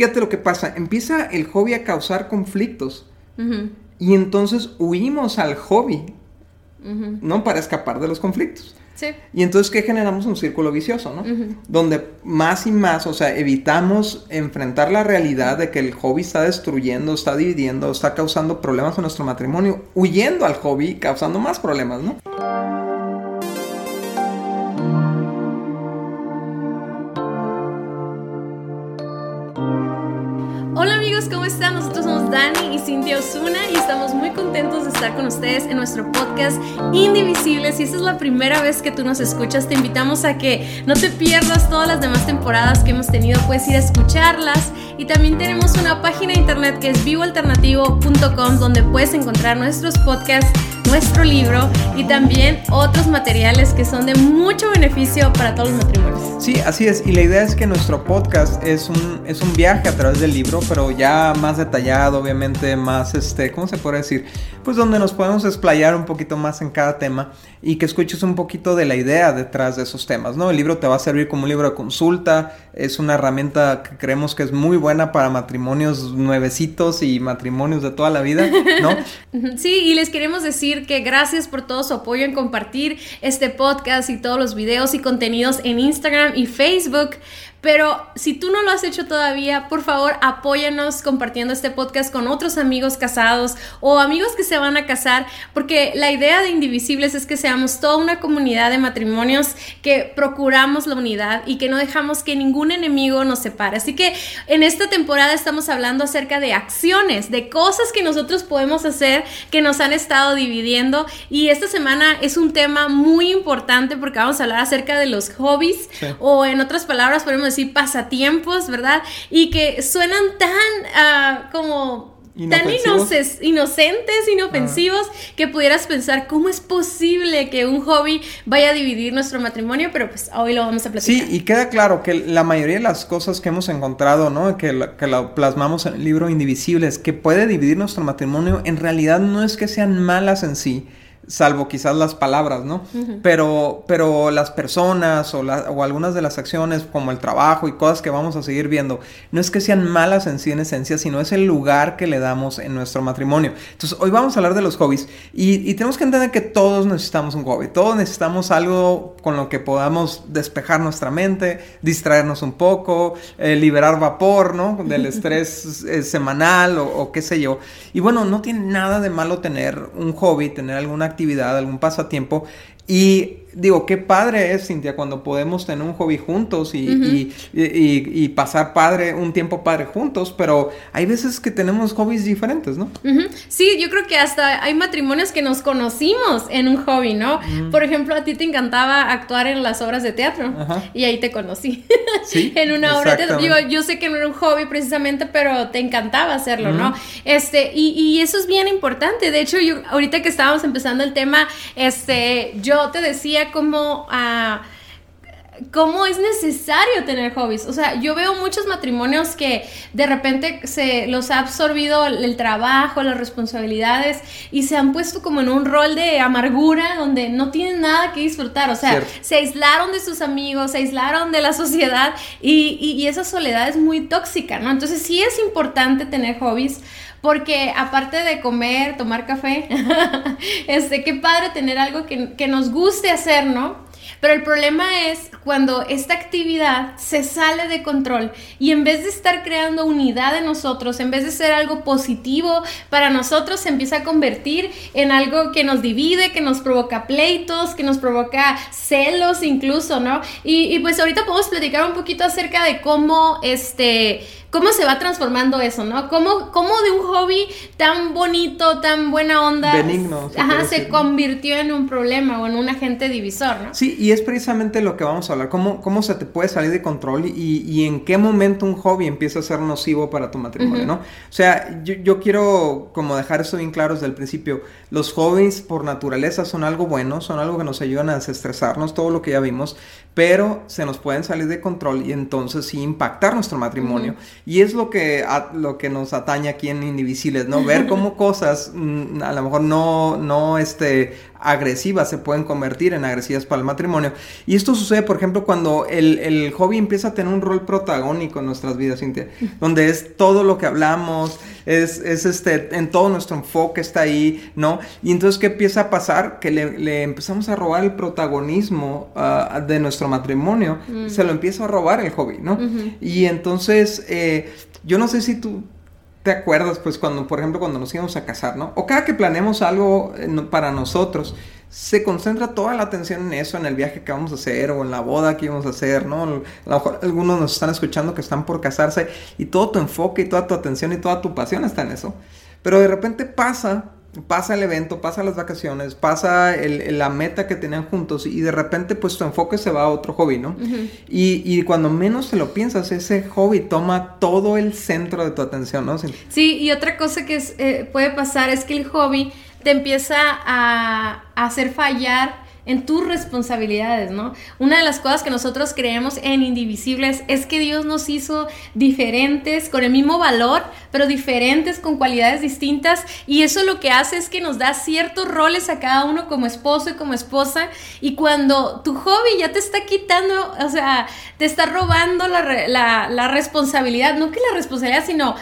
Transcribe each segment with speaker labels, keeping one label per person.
Speaker 1: fíjate lo que pasa, empieza el hobby a causar conflictos. Y entonces huimos al hobby, ¿no? Para escapar de los conflictos. Sí. Y entonces, ¿qué generamos? Un círculo vicioso, ¿no? Donde más y más, o sea, evitamos enfrentar la realidad de que el hobby está destruyendo, está dividiendo, está causando problemas en nuestro matrimonio, huyendo al hobby, causando más problemas, ¿no?
Speaker 2: Dani y Cintia Osuna y estamos muy contentos de estar con ustedes en nuestro podcast Indivisibles. Si esta es la primera vez que tú nos escuchas, te invitamos a que no te pierdas todas las demás temporadas que hemos tenido. Puedes ir a escucharlas y también tenemos una página de internet que es vivoalternativo.com donde puedes encontrar nuestros podcasts nuestro libro y también otros materiales que son de mucho beneficio para todos los matrimonios.
Speaker 1: Sí, así es. Y la idea es que nuestro podcast es un, es un viaje a través del libro, pero ya más detallado, obviamente, más, este, ¿cómo se puede decir? Pues donde nos podemos explayar un poquito más en cada tema y que escuches un poquito de la idea detrás de esos temas, ¿no? El libro te va a servir como un libro de consulta, es una herramienta que creemos que es muy buena para matrimonios nuevecitos y matrimonios de toda la vida, ¿no?
Speaker 2: Sí, y les queremos decir que gracias por todo su apoyo en compartir este podcast y todos los videos y contenidos en Instagram y Facebook. Pero si tú no lo has hecho todavía, por favor apóyanos compartiendo este podcast con otros amigos casados o amigos que se van a casar, porque la idea de Indivisibles es que seamos toda una comunidad de matrimonios que procuramos la unidad y que no dejamos que ningún enemigo nos separe. Así que en esta temporada estamos hablando acerca de acciones, de cosas que nosotros podemos hacer que nos han estado dividiendo y esta semana es un tema muy importante porque vamos a hablar acerca de los hobbies o en otras palabras podemos decir pasatiempos, ¿verdad? Y que suenan tan ah, como tan inocentes, inofensivos, que pudieras pensar cómo es posible que un hobby vaya a dividir nuestro matrimonio, pero pues hoy lo vamos a platicar.
Speaker 1: Sí, y queda claro que la mayoría de las cosas que hemos encontrado, ¿no? Que, que lo plasmamos en el libro Indivisibles, que puede dividir nuestro matrimonio, en realidad no es que sean malas en sí, salvo quizás las palabras, ¿no? pero, pero las personas o, o, algunas de las acciones como el trabajo y cosas que vamos a seguir viendo, no es que sean malas en sí en esencia, sino es el lugar que le damos en nuestro matrimonio. Entonces, hoy vamos a hablar de los hobbies y, tenemos que entender que todos necesitamos un hobby, todos necesitamos algo con lo que podamos despejar nuestra mente, distraernos un poco, eh, liberar vapor, ¿no? Del estrés eh, semanal o, o qué sé yo. Y bueno, no tiene nada de malo tener un hobby, tener alguna actividad, algún pasatiempo y digo, qué padre es, Cintia, cuando podemos tener un hobby juntos y, y, pasar padre, un tiempo padre juntos, pero hay veces que tenemos hobbies diferentes, ¿no?
Speaker 2: Sí, yo creo que hasta hay matrimonios que nos conocimos en un hobby, ¿no? Por ejemplo, a ti te encantaba actuar en las obras de teatro y ahí te conocí. Sí. en una obra de teatro. Yo, sé que no era un hobby precisamente, pero te encantaba hacerlo, ¿no? Este, y, eso es bien importante. De hecho, yo ahorita que estábamos empezando el tema, este, yo te decía como a... cómo es necesario tener hobbies. O sea, yo veo muchos matrimonios que de repente se los ha absorbido el trabajo, las responsabilidades y se han puesto como en un rol de amargura donde no tienen nada que disfrutar. O sea, se aislaron de sus amigos, se aislaron de la sociedad y, y, esa soledad es muy tóxica, ¿no? Entonces sí es importante tener hobbies porque aparte de comer, tomar café, este, qué padre tener algo que, que nos guste hacer, ¿no? Pero el problema es cuando esta actividad se sale de control y en vez de estar creando unidad en nosotros, en vez de ser algo positivo para nosotros, se empieza a convertir en algo que nos divide, que nos provoca pleitos, que nos provoca celos incluso, ¿no? Y, y pues ahorita podemos platicar un poquito acerca de cómo este cómo se va transformando eso, ¿no? Cómo, cómo de un hobby tan bonito, tan buena onda,
Speaker 1: Benigno,
Speaker 2: se, ajá, se convirtió en un problema o en un agente divisor, ¿no?
Speaker 1: Sí, y es precisamente lo que vamos a hablar, cómo, cómo se te puede salir de control y, y en qué momento un hobby empieza a ser nocivo para tu matrimonio, ¿no? O sea, yo, yo, quiero como dejar eso bien claro desde el principio, los hobbies por naturaleza son algo bueno, son algo que nos ayudan a desestresarnos, todo lo que ya vimos, pero se nos pueden salir de control y entonces sí impactar nuestro matrimonio. Y es lo que, lo que nos atañe aquí en Indivisibles, ¿no? Ver cómo cosas mm, a lo mejor no, no este, agresivas se pueden convertir en agresivas para el matrimonio. Y esto sucede, por ejemplo, cuando el, el hobby empieza a tener un rol protagónico en nuestras vidas, Cintia, donde es todo lo que hablamos, es, es este, en todo nuestro enfoque está ahí, ¿no? Y entonces, ¿qué empieza a pasar? Que le, empezamos a robar el protagonismo ah, de nuestro matrimonio, mm. se lo empieza a robar el hobby, ¿no? Y entonces, eh, yo no sé si tú te acuerdas, pues, cuando, por ejemplo, cuando nos íbamos a casar, ¿no? O cada que planeamos algo eh, para nosotros, se concentra toda la atención en eso, en el viaje que vamos a hacer o en la boda que íbamos a hacer, ¿no? A lo mejor algunos nos están escuchando que están por casarse y todo tu enfoque y toda tu atención y toda tu pasión está en eso. Pero de repente pasa pasa el evento, pasa las vacaciones, pasa la meta que tenían juntos y de repente pues tu enfoque se va a otro hobby, ¿no? y, cuando menos te lo piensas, ese hobby toma todo el centro de tu atención, ¿no?
Speaker 2: Sí, y otra cosa que eh, puede pasar es que el hobby te empieza a hacer fallar en tus responsabilidades, ¿no? Una de las cosas que nosotros creemos en Indivisibles es que Dios nos hizo diferentes, con el mismo valor, pero diferentes, con cualidades distintas, y eso lo que hace es que nos da ciertos roles a cada uno como esposo y como esposa, y cuando tu hobby ya te está quitando, o sea, te está robando la, responsabilidad, no que la responsabilidad, sino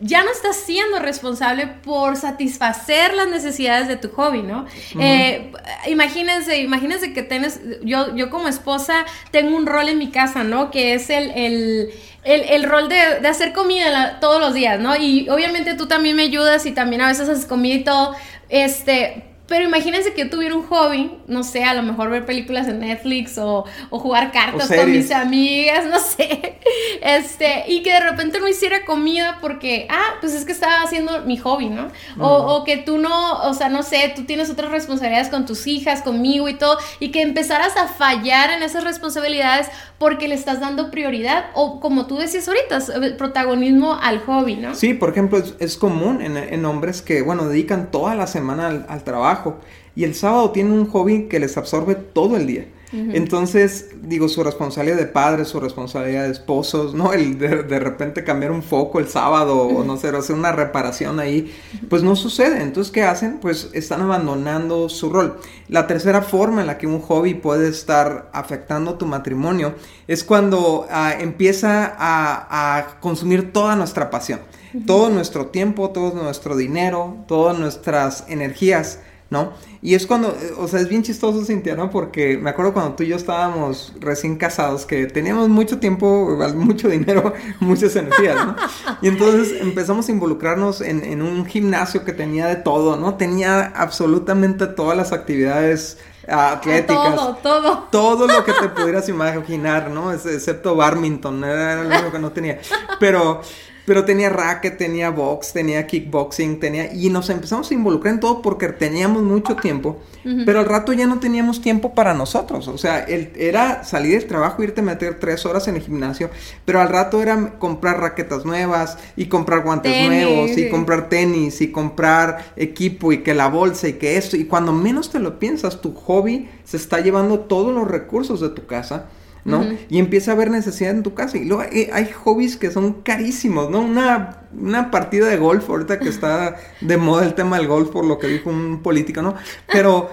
Speaker 2: ya no estás siendo responsable por satisfacer las necesidades de tu hobby, ¿no? Eh, imagínense, imagínense que tienes, yo, yo como esposa tengo un rol en mi casa, ¿no? Que es el, el el, rol de, de, hacer comida todos los días, ¿no? Y obviamente tú también me ayudas y también a veces haces comida y todo. Este, pero imagínense que yo tuviera un hobby, no sé, a lo mejor ver películas en Netflix o, o jugar cartas con mis amigas, no sé. Este, y que de repente no hiciera comida porque, ah, pues es que estaba haciendo mi hobby, ¿no? O, o, que tú no, o sea, no sé, tú tienes otras responsabilidades con tus hijas, conmigo y todo, y que empezaras a fallar en esas responsabilidades porque le estás dando prioridad o como tú decías ahorita, protagonismo al hobby, ¿no?
Speaker 1: Sí, por ejemplo, es, común en, en, hombres que, bueno, dedican toda la semana al trabajo y el sábado tienen un hobby que les absorbe todo el día. Entonces, digo, su responsabilidad de padres, su responsabilidad de esposos, ¿no? El de, repente cambiar un foco el sábado o no sé, hacer una reparación ahí, pues no sucede. Entonces, ¿qué hacen? Pues están abandonando su rol. La tercera forma en la que un hobby puede estar afectando tu matrimonio es cuando ah, empieza a, a consumir toda nuestra pasión, todo nuestro tiempo, todo nuestro dinero, todas nuestras energías ¿no? Y es cuando, o sea, es bien chistoso, Cintia, ¿no? Porque me acuerdo cuando tú y yo estábamos recién casados, que teníamos mucho tiempo, mucho dinero, muchas energías, ¿no? Y entonces empezamos a involucrarnos en, un gimnasio que tenía de todo, ¿no? Tenía absolutamente todas las actividades atléticas.
Speaker 2: Todo, todo.
Speaker 1: Todo lo que te pudieras imaginar, ¿no? Excepto badminton, era lo único que no tenía. Pero pero tenía racket, tenía box, tenía kickboxing, tenía... Y nos empezamos a involucrar en todo porque teníamos mucho tiempo, pero al rato ya no teníamos tiempo para nosotros. O sea, el, era salir del trabajo, irte a meter tres horas en el gimnasio, pero al rato era comprar raquetas nuevas y comprar guantes nuevos y comprar tenis y comprar equipo y que la bolsa y que esto. Y cuando menos te lo piensas, tu hobby se está llevando todos los recursos de tu casa ¿no? Y empieza a haber necesidad en tu casa. Y luego hay, hobbies que son carísimos, ¿no? Una, una, partida de golf, ahorita que está de moda el tema del golf por lo que dijo un político, ¿no? Pero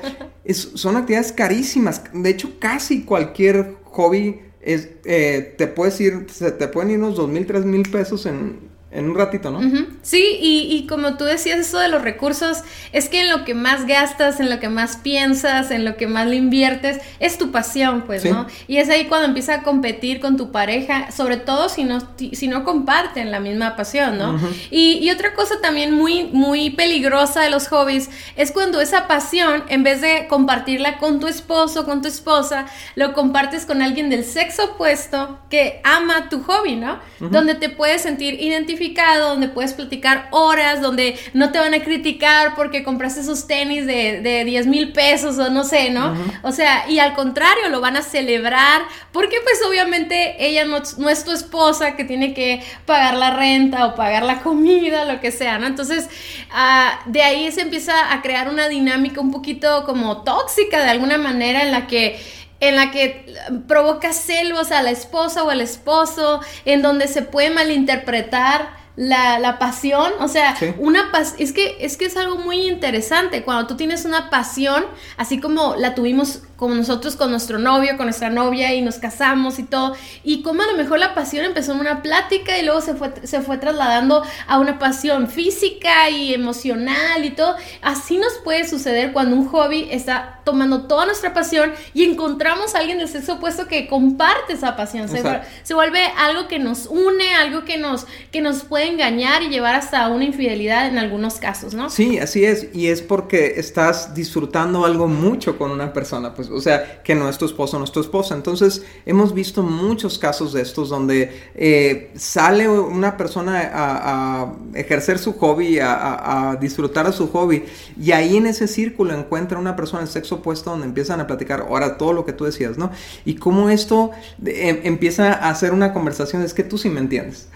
Speaker 1: son actividades carísimas. De hecho, casi cualquier hobby es, eh, te puedes ir, se te pueden ir unos dos mil, tres mil pesos en, en un ratito, ¿no?
Speaker 2: Sí, y, como tú decías eso de los recursos, es que en lo que más gastas, en lo que más piensas, en lo que más le inviertes, es tu pasión, pues, ¿no? Y es ahí cuando empieza a competir con tu pareja, sobre todo si no, si no comparten la misma pasión, ¿no? y, otra cosa también muy, muy peligrosa de los hobbies es cuando esa pasión, en vez de compartirla con tu esposo, con tu esposa, lo compartes con alguien del sexo opuesto que ama tu hobby, ¿no? Donde te puedes sentir identificado donde puedes platicar horas, donde no te van a criticar porque compraste esos tenis de, de 10 mil pesos o no sé, ¿no? O sea, y al contrario, lo van a celebrar porque pues obviamente ella no, es tu esposa que tiene que pagar la renta o pagar la comida, lo que sea, ¿no? Entonces, ah, de ahí se empieza a crear una dinámica un poquito como tóxica de alguna manera en la que en la que provoca celos a la esposa o al esposo, en donde se puede malinterpretar la, la pasión, o sea, una es que es que es algo muy interesante. Cuando tú tienes una pasión, así como la tuvimos como nosotros con nuestro novio, con nuestra novia y nos casamos y todo, y como a lo mejor la pasión empezó en una plática y luego se fue se fue trasladando a una pasión física y emocional y todo. Así nos puede suceder cuando un hobby está tomando toda nuestra pasión y encontramos a alguien del sexo opuesto que comparte esa pasión. Se, se vuelve algo que nos une, algo que nos que nos puede engañar y llevar hasta una infidelidad en algunos casos, ¿no?
Speaker 1: Sí, así es. Y es porque estás disfrutando algo mucho con una persona, pues, o sea, que no es tu esposo, no es tu esposa. Entonces, hemos visto muchos casos de estos donde eh, sale una persona a, ejercer su hobby, a, a, disfrutar de su hobby, y ahí en ese círculo encuentra una persona del sexo opuesto donde empiezan a platicar, ahora todo lo que tú decías, ¿no? Y cómo esto em, empieza a hacer una conversación, es que tú sí me entiendes.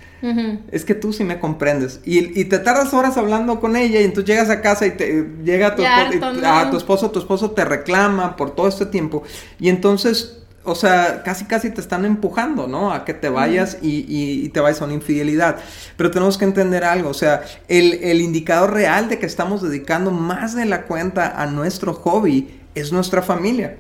Speaker 1: Es que tú sí me comprendes. Y, te tardas horas hablando con ella y entonces llegas a casa y te llega tu, esposo, a tu esposo, tu esposo te reclama por todo este tiempo. Y entonces o sea, casi casi te están empujando, ¿no? A que te vayas y, te vayas a una infidelidad. Pero tenemos que entender algo, o sea, el, el, indicador real de que estamos dedicando más de la cuenta a nuestro hobby es nuestra familia.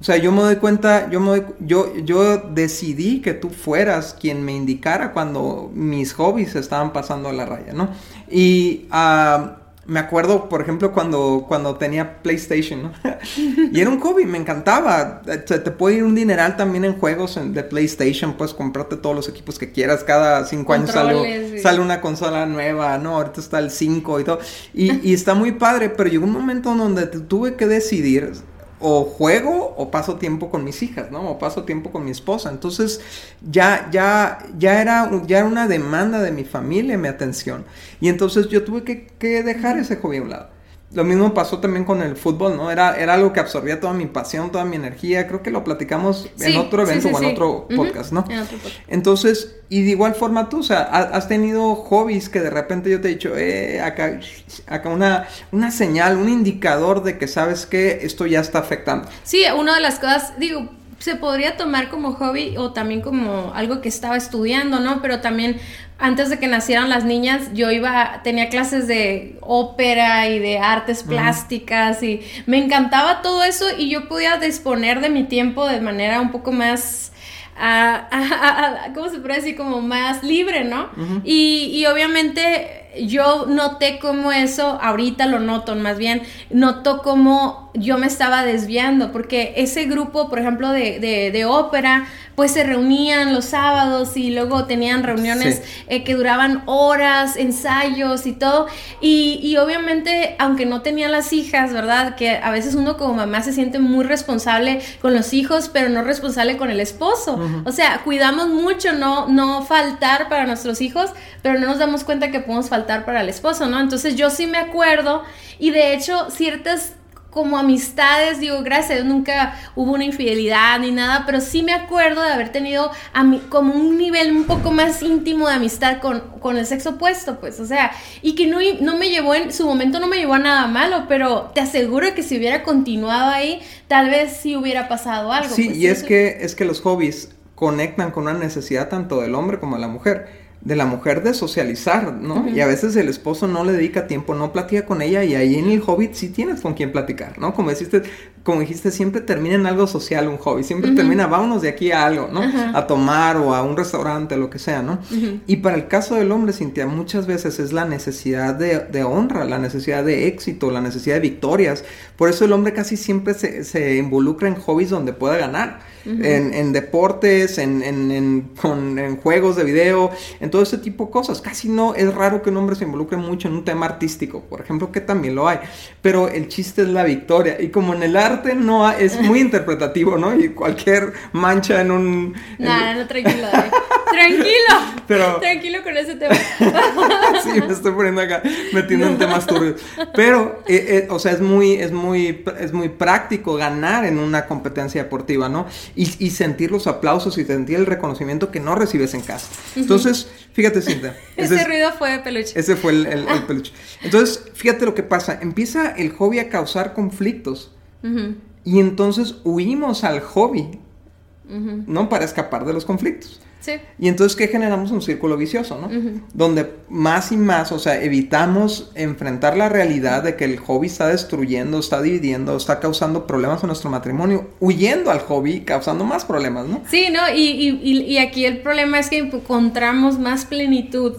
Speaker 1: O sea, yo me doy cuenta, yo, me yo, yo decidí que tú fueras quien me indicara cuando mis hobbies estaban pasando a la raya, ¿no? Y ah, me acuerdo, por ejemplo, cuando, cuando tenía PlayStation, ¿no? y era un hobby, me encantaba. Te, te puede ir un dineral también en juegos de PlayStation, puedes comprarte todos los equipos que quieras. Cada cinco años sale, sale, una consola nueva, ¿no? Ahorita está el 5 y todo. Y, y está muy padre, pero llegó un momento donde tuve que decidir o juego o paso tiempo con mis hijas, ¿no? O paso tiempo con mi esposa. Entonces ya, ya, ya era, ya una demanda de mi familia mi atención. Y entonces yo tuve que, que dejar ese hobby a un lado. Lo mismo pasó también con el fútbol, ¿no? Era, era algo que absorbía toda mi pasión, toda mi energía. Creo que lo platicamos en otro evento o en otro podcast, ¿no? Entonces, y de igual forma tú, o sea, has tenido hobbies que de repente yo te he dicho, eh, acá, acá una, una señal, un indicador de que sabes que esto ya está afectando.
Speaker 2: Sí, una de las cosas, digo, se podría tomar como hobby o también como algo que estaba estudiando, ¿no? Pero también antes de que nacieran las niñas, yo iba, tenía clases de ópera y de artes plásticas y me encantaba todo eso y yo podía disponer de mi tiempo de manera un poco más... ¿Cómo se puede decir? Como más libre, ¿no? y, y obviamente yo noté cómo eso, ahorita lo noto, más bien, noto cómo yo me estaba desviando, porque ese grupo, por ejemplo, de, de, de ópera, pues se reunían los sábados y luego tenían reuniones eh, que duraban horas, ensayos y todo. Y, y, obviamente, aunque no tenía las hijas, ¿verdad? Que a veces uno como mamá se siente muy responsable con los hijos, pero no responsable con el esposo. O sea, cuidamos mucho no, no faltar para nuestros hijos, pero no nos damos cuenta que podemos faltar para el esposo, ¿no? Entonces yo sí me acuerdo y de hecho ciertas como amistades, digo, gracias nunca hubo una infidelidad ni nada, pero sí me acuerdo de haber tenido a como un nivel un poco más íntimo de amistad con, con el sexo opuesto, pues, o sea, y que no, no me llevó en su momento, no me llevó a nada malo, pero te aseguro que si hubiera continuado ahí, tal vez sí hubiera pasado algo.
Speaker 1: Sí,
Speaker 2: pues,
Speaker 1: y es que, es que los hobbies conectan con una necesidad tanto del hombre como de la mujer de la mujer de socializar, ¿no? Y a veces el esposo no le dedica tiempo, no platica con ella y ahí en el hobbit sí tienes con quién platicar, ¿no? Como dijiste, como dijiste, siempre termina en algo social un hobby, siempre termina, vámonos de aquí a algo, ¿no? A tomar o a un restaurante, lo que sea, ¿no? Y para el caso del hombre, Cintia, muchas veces es la necesidad de, honra, la necesidad de éxito, la necesidad de victorias. Por eso el hombre casi siempre se, se involucra en hobbies donde pueda ganar en, deportes, en, en, juegos de video, en todo ese tipo de cosas. Casi no es raro que un hombre se involucre mucho en un tema artístico, por ejemplo, que también lo hay. Pero el chiste es la victoria. Y como en el arte no es muy interpretativo, ¿no? Y cualquier mancha en un...
Speaker 2: Nada, no, tranquilo. tranquilo. Pero... Tranquilo con ese tema.
Speaker 1: sí, me estoy poniendo acá, metiendo en temas turbios. Pero, eh, eh, o sea, es muy, es, muy, es muy práctico ganar en una competencia deportiva, ¿no? y, sentir los aplausos y sentir el reconocimiento que no recibes en casa. Entonces, fíjate, Cinta.
Speaker 2: ese, ruido fue de peluche.
Speaker 1: Ese fue el, peluche. Entonces, fíjate lo que pasa. Empieza el hobby a causar conflictos. y entonces huimos al hobby, ¿no? Para escapar de los conflictos. Y entonces, ¿qué generamos? Un círculo vicioso, ¿no? Donde más y más, o sea, evitamos enfrentar la realidad de que el hobby está destruyendo, está dividiendo, está causando problemas en nuestro matrimonio, huyendo al hobby, causando más problemas, ¿no?
Speaker 2: Sí, ¿no? Y, y, y aquí el problema es que encontramos más plenitud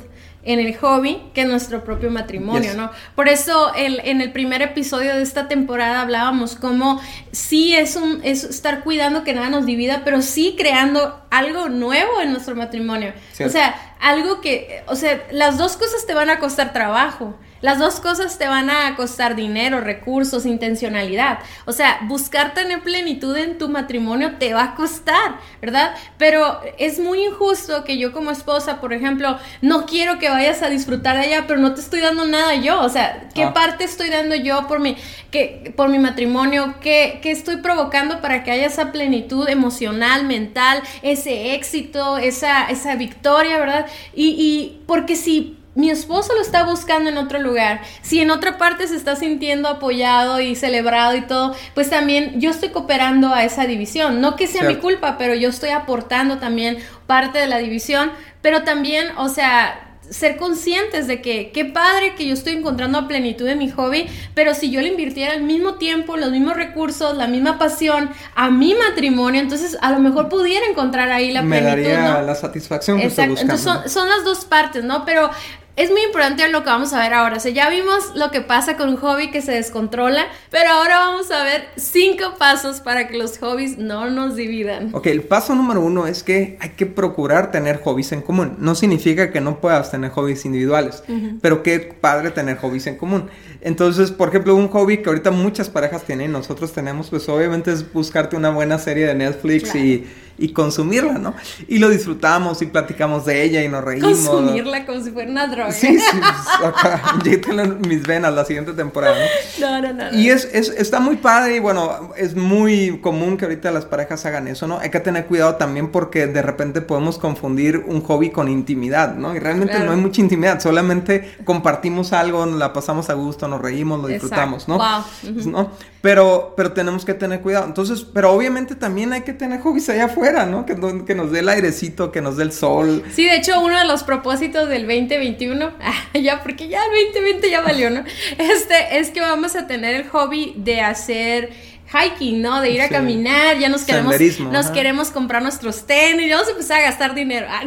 Speaker 2: en el hobby que en nuestro propio matrimonio, ¿no? Por eso el, en el primer episodio de esta temporada hablábamos como sí es un es estar cuidando que nada nos divida, pero sí creando algo nuevo en nuestro matrimonio. O sea, algo que, o sea, las dos cosas te van a costar trabajo. Las dos cosas te van a costar dinero, recursos, intencionalidad. O sea, buscar tener plenitud en tu matrimonio te va a costar, ¿verdad? Pero es muy injusto que yo como esposa, por ejemplo, no quiero que vayas a disfrutar de ella, pero no te estoy dando nada yo. O sea, ¿qué ah. parte estoy dando yo por mi, que, por mi matrimonio? ¿Qué, ¿Qué estoy provocando para que haya esa plenitud emocional, mental, ese éxito, esa, esa victoria, ¿verdad? Y, y porque si mi esposo lo está buscando en otro lugar, si en otra parte se está sintiendo apoyado y celebrado y todo, pues también yo estoy cooperando a esa división. No que sea mi culpa, pero yo estoy aportando también parte de la división, pero también, o sea, ser conscientes de que qué padre que yo estoy encontrando a plenitud en mi hobby, pero si yo le invirtiera el mismo tiempo, los mismos recursos, la misma pasión a mi matrimonio, entonces a lo mejor pudiera encontrar ahí la
Speaker 1: Me
Speaker 2: plenitud.
Speaker 1: Daría la satisfacción que Exacto.
Speaker 2: Entonces son, son, las dos partes, ¿no? Pero es muy importante lo que vamos a ver ahora. O sea, ya vimos lo que pasa con un hobby que se descontrola, pero ahora vamos a ver cinco pasos para que los hobbies no nos dividan.
Speaker 1: Ok, el paso número uno es que hay que procurar tener hobbies en común. No significa que no puedas tener hobbies individuales, pero qué padre tener hobbies en común. Entonces, por ejemplo, un hobby que ahorita muchas parejas tienen, nosotros tenemos, pues obviamente es buscarte una buena serie de Netflix y y consumirla, ¿no? Y lo disfrutamos y platicamos de ella y nos reímos.
Speaker 2: Consumirla como si fuera una droga.
Speaker 1: Sí, sí, pues, acá, en mis venas la siguiente temporada,
Speaker 2: ¿no? No, no,
Speaker 1: no. Y es, es, está muy padre y bueno, es muy común que ahorita las parejas hagan eso, ¿no? Hay que tener cuidado también porque de repente podemos confundir un hobby con intimidad, ¿no? Y realmente no hay mucha intimidad, solamente compartimos algo, la pasamos a gusto, nos reímos, lo disfrutamos, ¿no? Wow. ¿no? Pero, pero tenemos que tener cuidado. Entonces, pero obviamente también hay que tener hobbies allá afuera, ¿no? Que, que nos dé el airecito, que nos dé el sol.
Speaker 2: Sí, de hecho, uno de los propósitos del 2021, ah, ya, porque ya el 2020 ya valió, ¿no? Este, es que vamos a tener el hobby de hacer hiking, ¿no? De ir a caminar, ya nos queremos, nos queremos comprar nuestros tenis, ya vamos a empezar a gastar dinero. Ah,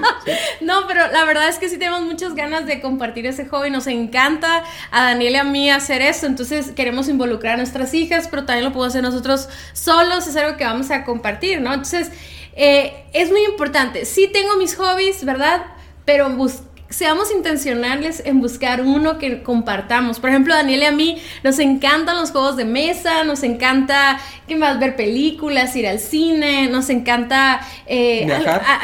Speaker 2: no, pero la verdad es que sí tenemos muchas ganas de compartir ese hobby, nos encanta a Daniel y a mí hacer eso, entonces queremos involucrar a nuestras hijas, pero también lo podemos hacer nosotros solos, es algo que vamos a compartir, ¿no? Entonces, eh, es muy importante, sí tengo mis hobbies, ¿verdad? Pero buscar seamos intencionales en buscar uno que compartamos. Por ejemplo, Daniel y a mí nos encantan los juegos de mesa, nos encanta, ¿qué más? Ver películas, ir al cine, nos encanta eh,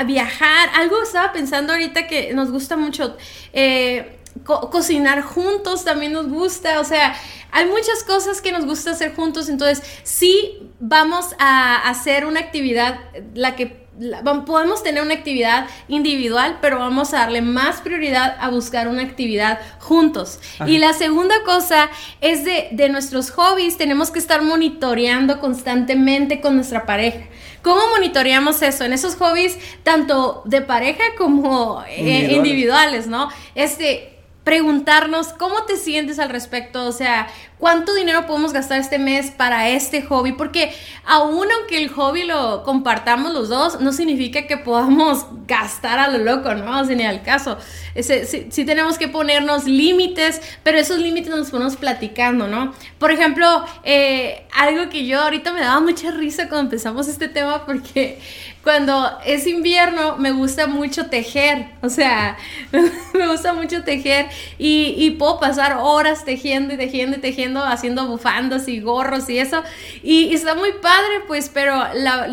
Speaker 2: viajar. Algo estaba pensando ahorita que nos gusta mucho. Eh, cocinar juntos también nos gusta, o sea, hay muchas cosas que nos gusta hacer juntos, entonces sí vamos a hacer una actividad, la que podemos tener una actividad individual, pero vamos a darle más prioridad a buscar una actividad juntos. Y la segunda cosa es de, de, nuestros hobbies, tenemos que estar monitoreando constantemente con nuestra pareja. ¿Cómo monitoreamos eso? En esos hobbies, tanto de pareja como eh, individuales, ¿no? Este, preguntarnos cómo te sientes al respecto, o sea, cuánto dinero podemos gastar este mes para este hobby, porque aún aunque el hobby lo compartamos los dos, no significa que podamos gastar a lo loco, ¿no? O sea, ni al caso. sí, tenemos que ponernos límites, pero esos límites nos ponemos platicando, ¿no? Por ejemplo, eh, algo que yo ahorita me daba mucha risa cuando empezamos este tema, porque cuando es invierno me gusta mucho tejer, o sea, me gusta mucho tejer y, puedo pasar horas tejiendo y tejiendo y tejiendo, haciendo bufandas y gorros y eso. Y, está muy padre, pues, pero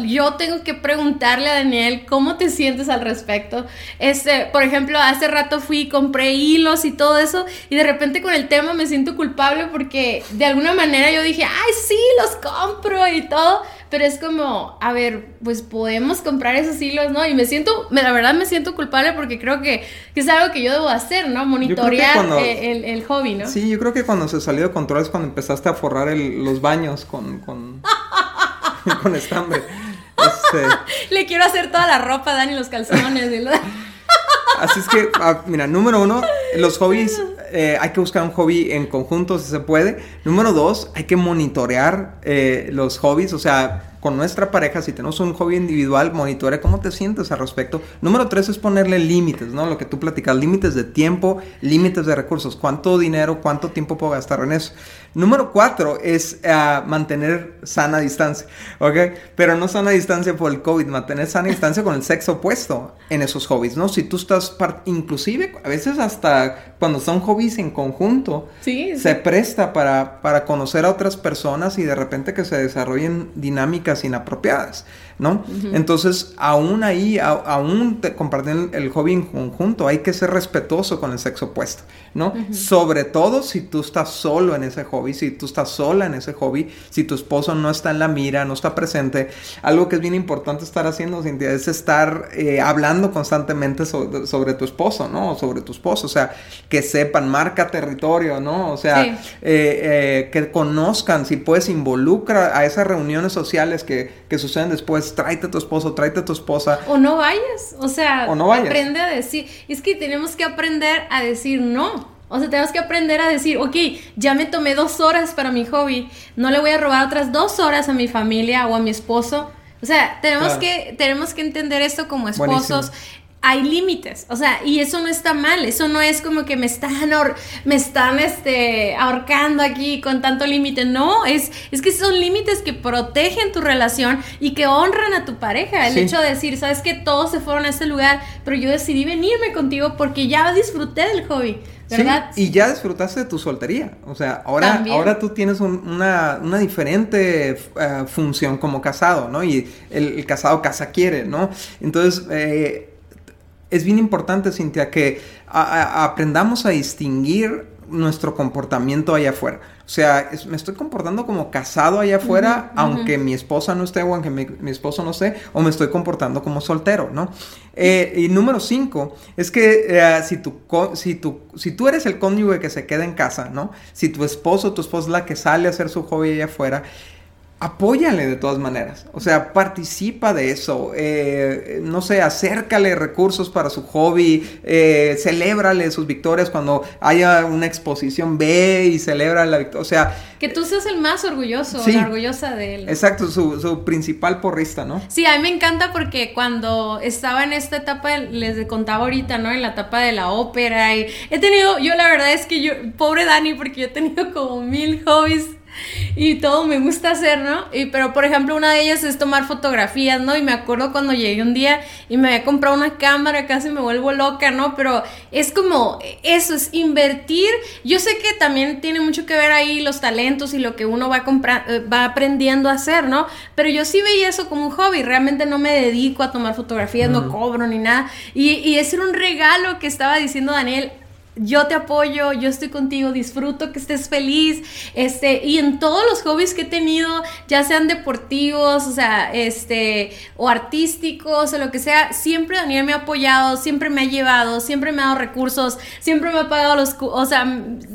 Speaker 2: yo tengo que preguntarle a Daniel cómo te sientes al respecto. Este, por ejemplo, hace rato fui compré hilos y todo eso y de repente con el tema me siento culpable porque de alguna manera yo dije, ay, sí, los compro y todo pero es como, a ver, pues podemos comprar esos hilos, ¿no? Y me siento, la verdad me siento culpable porque creo que, es algo que yo debo hacer, ¿no? Monitorear el, el, hobby, ¿no?
Speaker 1: Sí, yo creo que cuando se salió de control es cuando empezaste a forrar los baños con, con, con estambre. Este...
Speaker 2: Le quiero hacer toda la ropa, Dani, los calzones.
Speaker 1: Así es que, ah, mira, número uno, los hobbies, eh, hay que buscar un hobby en conjunto si se puede. Número dos, hay que monitorear eh, los hobbies, o sea, con nuestra pareja, si tenemos un hobby individual, monitorea cómo te sientes al respecto. Número tres es ponerle límites, ¿no? Lo que tú platicas, límites de tiempo, límites de recursos, cuánto dinero, cuánto tiempo puedo gastar en eso. Número cuatro es ah, mantener sana distancia, ¿ok? Pero no sana distancia por el COVID, mantener sana distancia con el sexo opuesto en esos hobbies, ¿no? Si tú estás, inclusive a veces hasta cuando son hobbies en conjunto, se presta para, para conocer a otras personas y de repente que se desarrollen dinámicas inapropiadas. ¿no? Entonces, aún ahí, aún te comparten el, hobby en conjunto, hay que ser respetuoso con el sexo opuesto, ¿no? Sobre todo si tú estás solo en ese hobby, si tú estás sola en ese hobby, si tu esposo no está en la mira, no está presente, algo que es bien importante estar haciendo, Cintia, es estar eh, hablando constantemente sobre, tu esposo, ¿no? Sobre tu esposo, o sea, que sepan, marca territorio, ¿no? O sea, eh, eh, que conozcan, si puedes, involucra a esas reuniones sociales que, que suceden después tráete a tu esposo, tráete a tu esposa.
Speaker 2: O no vayas, o sea, aprende a decir, es que tenemos que aprender a decir no. O sea, tenemos que aprender a decir, ok, ya me tomé dos horas para mi hobby, no le voy a robar otras dos horas a mi familia o a mi esposo. O sea, tenemos, que, tenemos que entender esto como esposos hay límites, o sea, y eso no está mal, eso no es como que me están, me están este, ahorcando aquí con tanto límite, no, es, es que son límites que protegen tu relación y que honran a tu pareja, el hecho de decir, sabes que todos se fueron a ese lugar, pero yo decidí venirme contigo porque ya disfruté del hobby. ¿verdad?
Speaker 1: y ya disfrutaste de tu soltería. O sea, ahora, ahora tú tienes una, una, diferente eh, función como casado, ¿no? Y el, casado casa quiere, ¿no? Entonces, eh, es bien importante, Cintia, que aprendamos a distinguir nuestro comportamiento allá afuera. O sea, me estoy comportando como casado allá afuera, aunque mi esposa no esté o aunque mi, esposo no esté, o me estoy comportando como soltero, ¿no? Eh, y número cinco, es que eh, si, tu, si, tu, si tú eres el cónyuge que se queda en casa, ¿no? Si tu esposo o tu esposa es la que sale a hacer su hobby allá afuera, apóyale de todas maneras. O sea, participa de eso. Eh, no sé, acércale recursos para su hobby. Eh, celébrale sus victorias cuando haya una exposición. Ve y celebra la victoria. O sea.
Speaker 2: Que tú seas el más orgulloso, la orgullosa de él.
Speaker 1: Exacto, su, su, principal porrista, ¿no?
Speaker 2: Sí, a mí me encanta porque cuando estaba en esta etapa, les contaba ahorita, ¿no? En la etapa de la ópera. Y he tenido, yo la verdad es que yo, pobre Dani, porque yo he tenido como mil hobbies y todo me gusta hacer, ¿no? Y, pero por ejemplo, una de ellas es tomar fotografías, ¿no? Y me acuerdo cuando llegué un día y me había comprado una cámara, casi me vuelvo loca, ¿no? Pero es como eso, es invertir. Yo sé que también tiene mucho que ver ahí los talentos y lo que uno va, eh, va aprendiendo a hacer, ¿no? Pero yo sí veía eso como un hobby, realmente no me dedico a tomar fotografías, no cobro ni nada. Y, y ese era un regalo que estaba diciendo Daniel yo te apoyo, yo estoy contigo, disfruto que estés feliz, este, y en todos los hobbies que he tenido, ya sean deportivos, o sea, este, o artísticos, o lo que sea, siempre Daniel me ha apoyado, siempre me ha llevado, siempre me ha dado recursos, siempre me ha pagado los, o sea,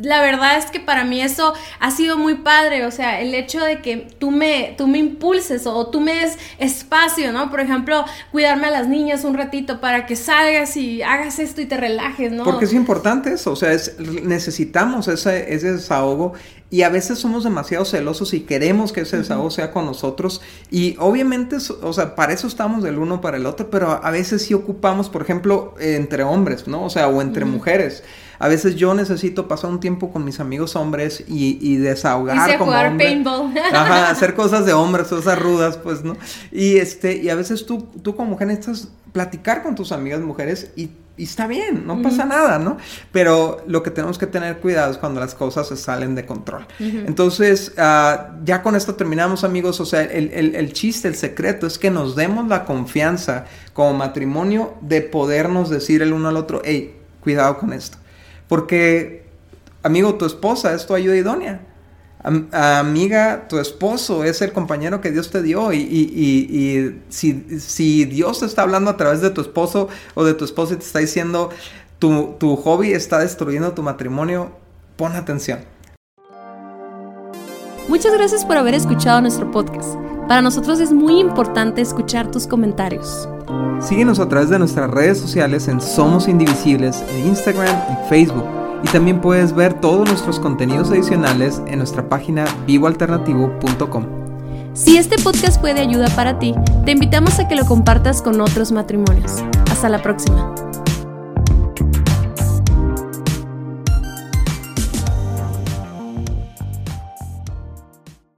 Speaker 2: la verdad es que para mí eso ha sido muy padre, o sea, el hecho de que tú me, tú me impulses o tú me des espacio, ¿no? Por ejemplo, cuidarme a las niñas un ratito para que salgas y hagas esto y te relajes, ¿no?
Speaker 1: Porque es importante o sea, necesitamos ese, ese desahogo y a veces somos demasiado celosos y queremos que ese desahogo sea con nosotros y obviamente, o sea, para eso estamos del uno para el otro, pero a veces sí ocupamos, por ejemplo, entre hombres, ¿no? O sea, o entre mujeres. A veces yo necesito pasar un tiempo con mis amigos hombres y, y desahogar
Speaker 2: como jugar paintball.
Speaker 1: Ajá, hacer cosas de hombres, cosas rudas, pues, ¿no? Y este, y a veces tú, tú como mujer necesitas platicar con tus amigas mujeres y y está bien, no pasa nada, ¿no? Pero lo que tenemos que tener cuidado es cuando las cosas se salen de control. Entonces, ah, ya con esto terminamos, amigos. O sea, el, chiste, el secreto es que nos demos la confianza como matrimonio de podernos decir el uno al otro, hey, cuidado con esto. Porque, amigo, tu esposa es tu ayuda idónea. Amiga, tu esposo es el compañero que Dios te dio y, si, Dios te está hablando a través de tu esposo o de tu esposo y te está diciendo tu, tu hobby está destruyendo tu matrimonio, pon atención.
Speaker 2: Muchas gracias por haber escuchado nuestro podcast. Para nosotros es muy importante escuchar tus comentarios.
Speaker 1: Síguenos a través de nuestras redes sociales en Somos Indivisibles, en Instagram y Facebook. Y también puedes ver todos nuestros contenidos adicionales en nuestra página vivoalternativo.com.
Speaker 2: Si este podcast fue de ayuda para ti, te invitamos a que lo compartas con otros matrimonios. Hasta la próxima.